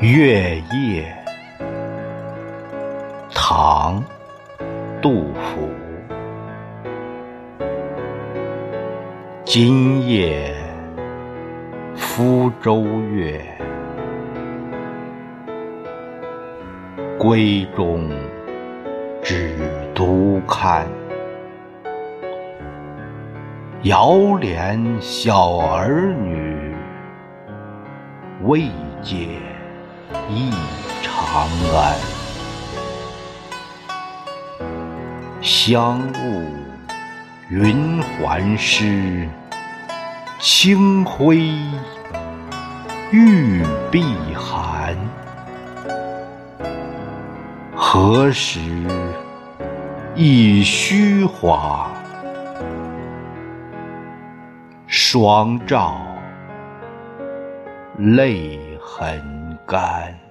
月夜，唐·杜甫。今夜鄜州月，闺中只独看。遥怜小儿女，未解忆长安。香雾云鬟湿，清辉玉臂寒。何时已虚华？双照泪痕干。